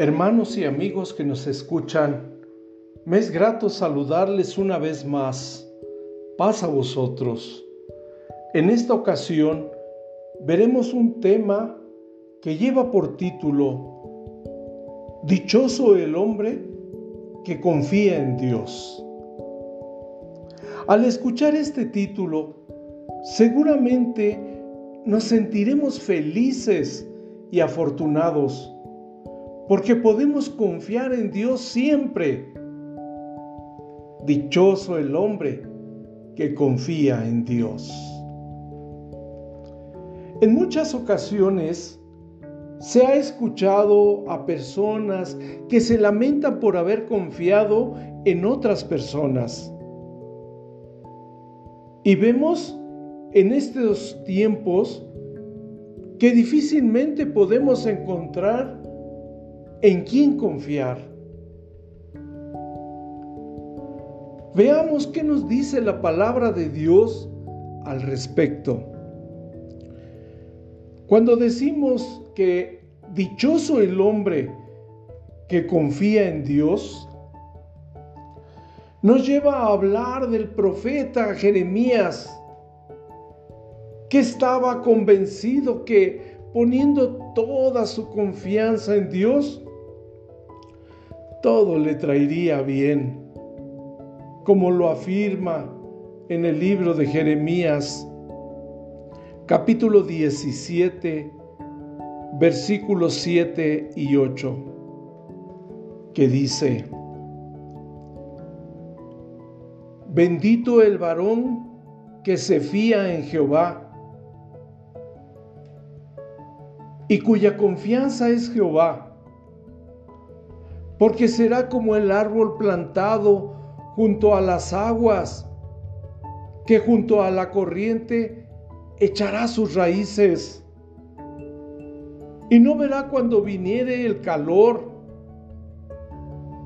Hermanos y amigos que nos escuchan, me es grato saludarles una vez más. Paz a vosotros. En esta ocasión veremos un tema que lleva por título Dichoso el hombre que confía en Dios. Al escuchar este título, seguramente nos sentiremos felices y afortunados porque podemos confiar en Dios siempre. Dichoso el hombre que confía en Dios. En muchas ocasiones se ha escuchado a personas que se lamentan por haber confiado en otras personas. Y vemos en estos tiempos que difícilmente podemos encontrar en quién confiar. Veamos qué nos dice la palabra de Dios al respecto. Cuando decimos que dichoso el hombre que confía en Dios, nos lleva a hablar del profeta Jeremías, que estaba convencido que poniendo toda su confianza en Dios, todo le traería bien, como lo afirma en el libro de Jeremías, capítulo 17, versículos 7 y 8, que dice, Bendito el varón que se fía en Jehová y cuya confianza es Jehová porque será como el árbol plantado junto a las aguas, que junto a la corriente echará sus raíces. Y no verá cuando viniere el calor,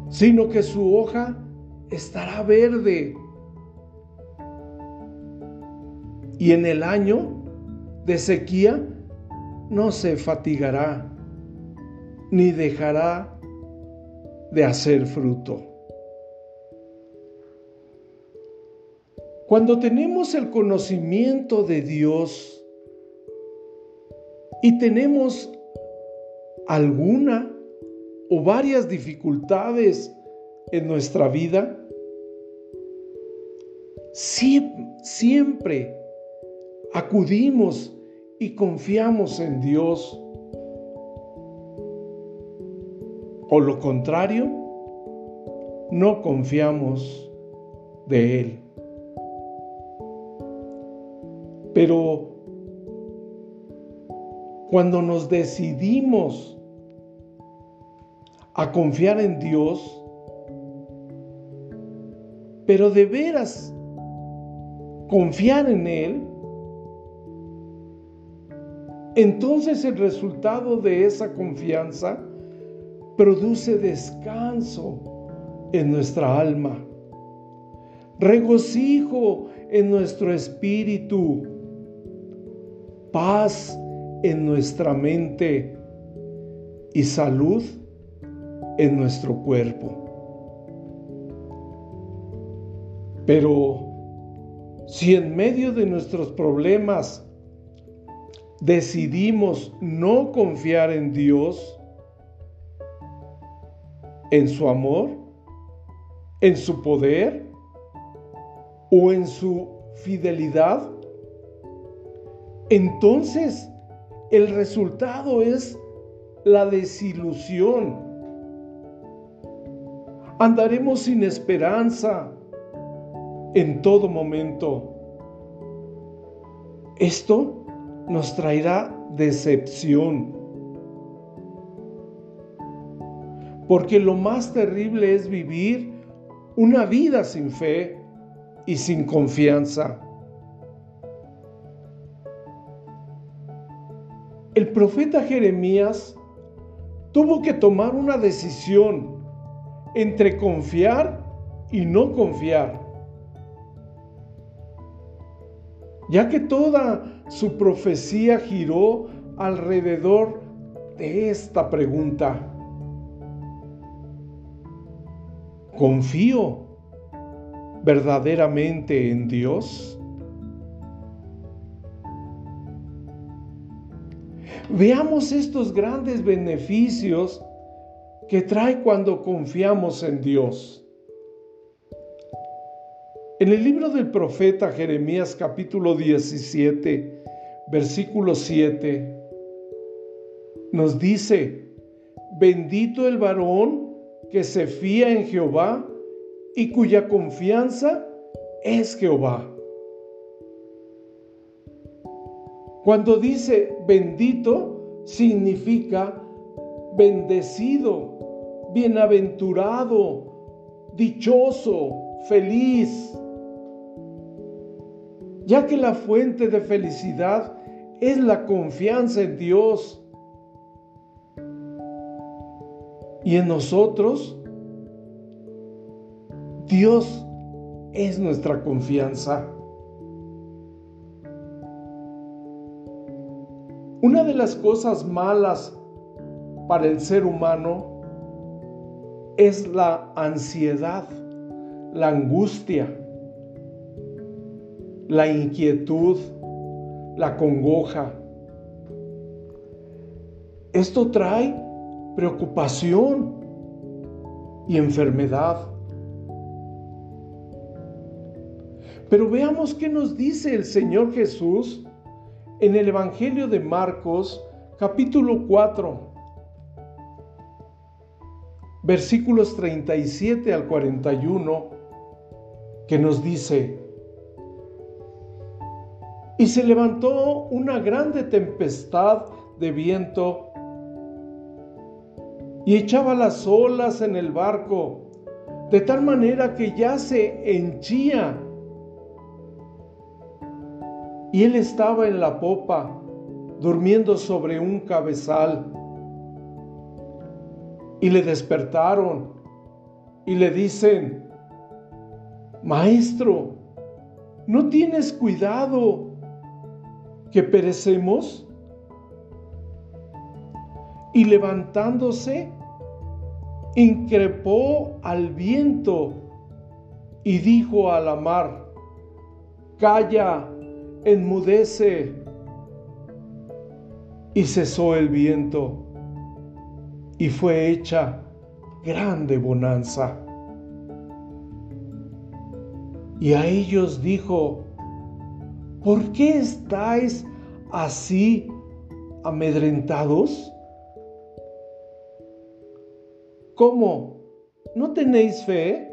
sino que su hoja estará verde. Y en el año de sequía no se fatigará, ni dejará de hacer fruto. Cuando tenemos el conocimiento de Dios y tenemos alguna o varias dificultades en nuestra vida, siempre acudimos y confiamos en Dios o lo contrario, no confiamos de Él. Pero cuando nos decidimos a confiar en Dios, pero de veras confiar en Él, entonces el resultado de esa confianza produce descanso en nuestra alma, regocijo en nuestro espíritu, paz en nuestra mente y salud en nuestro cuerpo. Pero si en medio de nuestros problemas decidimos no confiar en Dios, en su amor, en su poder o en su fidelidad, entonces el resultado es la desilusión. Andaremos sin esperanza en todo momento. Esto nos traerá decepción porque lo más terrible es vivir una vida sin fe y sin confianza. El profeta Jeremías tuvo que tomar una decisión entre confiar y no confiar, ya que toda su profecía giró alrededor de esta pregunta. ¿Confío verdaderamente en Dios? Veamos estos grandes beneficios que trae cuando confiamos en Dios. En el libro del profeta Jeremías capítulo 17, versículo 7, nos dice, bendito el varón que se fía en Jehová y cuya confianza es Jehová. Cuando dice bendito, significa bendecido, bienaventurado, dichoso, feliz. Ya que la fuente de felicidad es la confianza en Dios. Y en nosotros, Dios es nuestra confianza. Una de las cosas malas para el ser humano es la ansiedad, la angustia, la inquietud, la congoja. Esto trae preocupación y enfermedad. Pero veamos qué nos dice el Señor Jesús en el Evangelio de Marcos, capítulo 4, versículos 37 al 41, que nos dice, y se levantó una grande tempestad de viento y echaba las olas en el barco, de tal manera que ya se henchía y él estaba en la popa, durmiendo sobre un cabezal. Y le despertaron y le dicen, Maestro, ¿no tienes cuidado que perecemos? Y levantándose, increpó al viento y dijo a la mar, Calla, enmudece. Y cesó el viento y fue hecha grande bonanza. Y a ellos dijo, ¿por qué estáis así amedrentados? ¿Cómo? ¿No tenéis fe?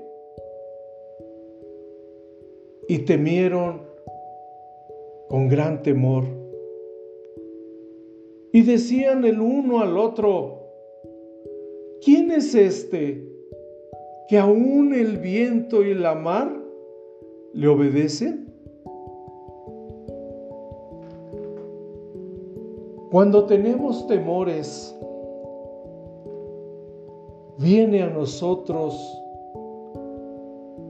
Y temieron con gran temor. Y decían el uno al otro, ¿quién es este que aún el viento y la mar le obedecen? Cuando tenemos temores, viene a nosotros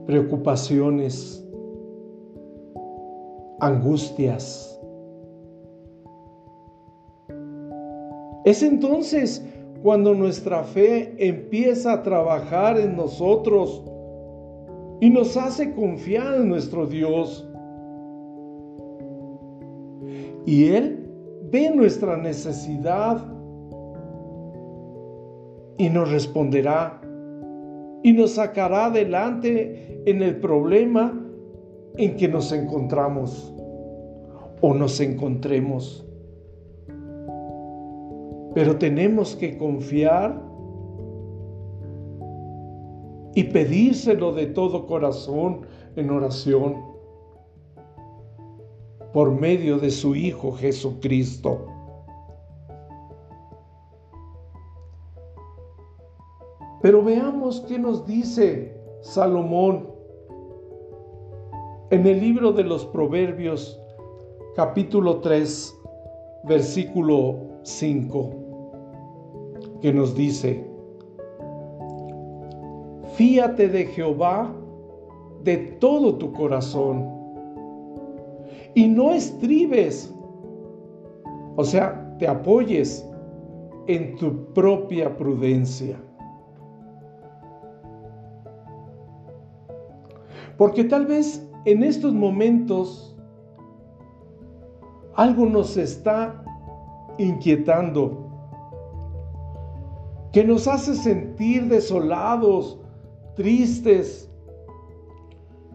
preocupaciones, angustias. Es entonces cuando nuestra fe empieza a trabajar en nosotros y nos hace confiar en nuestro Dios. Y Él ve nuestra necesidad y nos responderá y nos sacará adelante en el problema en que nos encontramos o nos encontremos. Pero tenemos que confiar y pedírselo de todo corazón en oración por medio de su Hijo Jesucristo. Pero veamos qué nos dice Salomón en el libro de los Proverbios, capítulo 3, versículo 5, que nos dice, Fíate de Jehová de todo tu corazón y no estribes, o sea, te apoyes en tu propia prudencia. Porque tal vez en estos momentos algo nos está inquietando, que nos hace sentir desolados, tristes,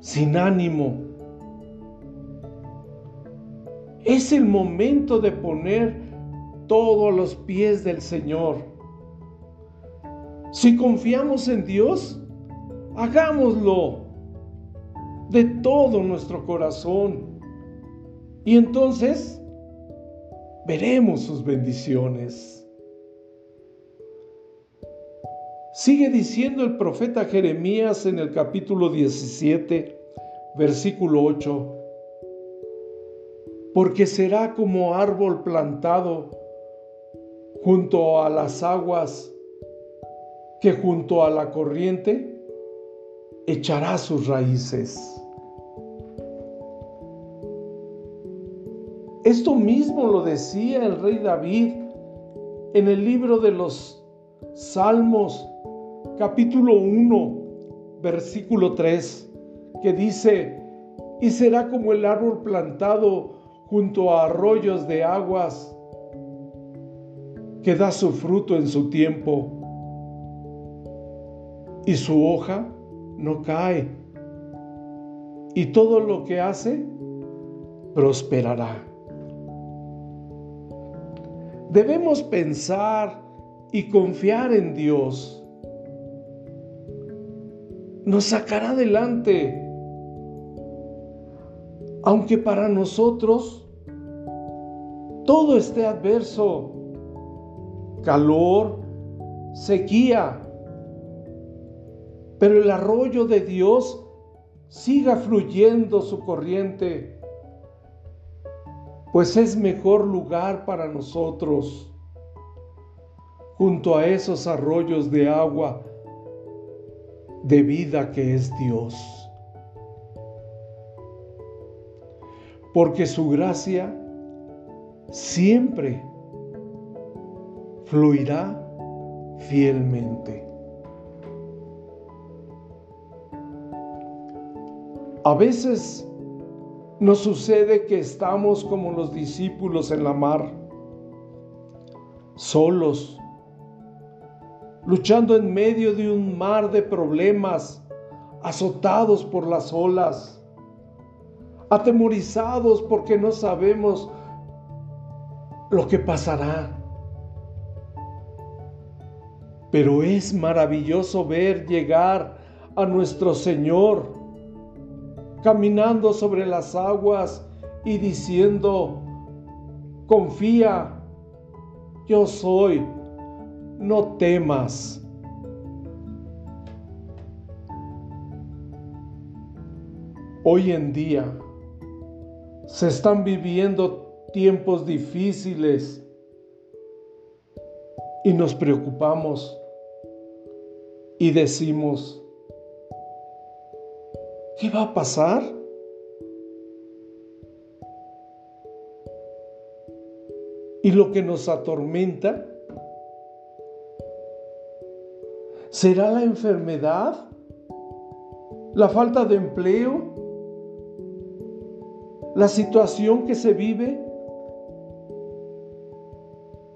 sin ánimo. Es el momento de poner todo a los pies del Señor. Si confiamos en Dios, hagámoslo de todo nuestro corazón. Y entonces veremos sus bendiciones. Sigue diciendo el profeta Jeremías en el capítulo 17, versículo 8, porque será como árbol plantado junto a las aguas que junto a la corriente echará sus raíces. Esto mismo lo decía el rey David en el libro de los Salmos capítulo 1, versículo 3, que dice, y será como el árbol plantado junto a arroyos de aguas, que da su fruto en su tiempo, y su hoja no cae, y todo lo que hace prosperará. Debemos pensar y confiar en Dios nos sacará adelante. Aunque para nosotros todo esté adverso, calor, sequía, pero el arroyo de Dios siga fluyendo su corriente, pues es mejor lugar para nosotros junto a esos arroyos de agua de vida que es Dios. Porque su gracia siempre fluirá fielmente. A veces nos sucede que estamos como los discípulos en la mar, solos, luchando en medio de un mar de problemas, azotados por las olas, atemorizados porque no sabemos lo que pasará. Pero es maravilloso ver llegar a nuestro Señor caminando sobre las aguas y diciendo, confía, yo soy no temas. Hoy en día se están viviendo tiempos difíciles y nos preocupamos y decimos, ¿qué va a pasar? Y lo que nos atormenta ¿Será la enfermedad? ¿La falta de empleo? ¿La situación que se vive?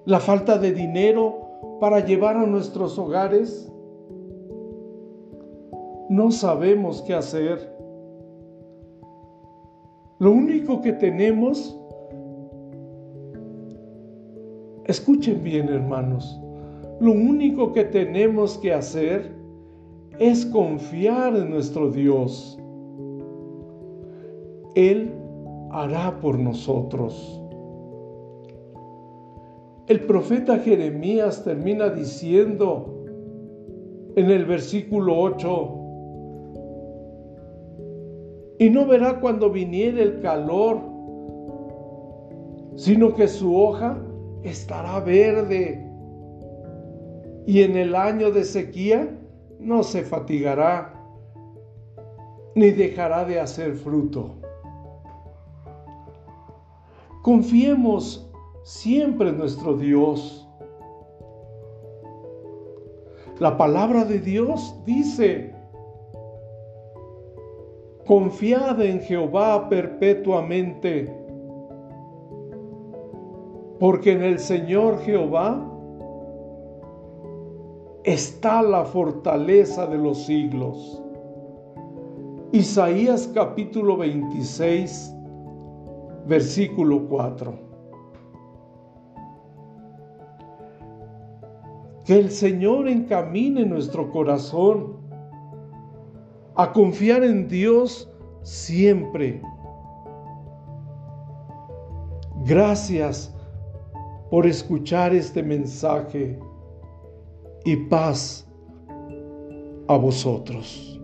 ¿La falta de dinero para llevar a nuestros hogares? No sabemos qué hacer. Lo único que tenemos, escuchen bien hermanos, lo único que tenemos que hacer es confiar en nuestro Dios. Él hará por nosotros. El profeta Jeremías termina diciendo en el versículo 8, y no verá cuando viniere el calor, sino que su hoja estará verde y en el año de sequía no se fatigará ni dejará de hacer fruto. Confiemos siempre en nuestro Dios. La palabra de Dios dice, Confiad en Jehová perpetuamente, porque en el Señor Jehová está la fortaleza de los siglos. Isaías capítulo 26, versículo 4. Que el Señor encamine nuestro corazón a confiar en Dios siempre. Gracias por escuchar este mensaje y paz a vosotros.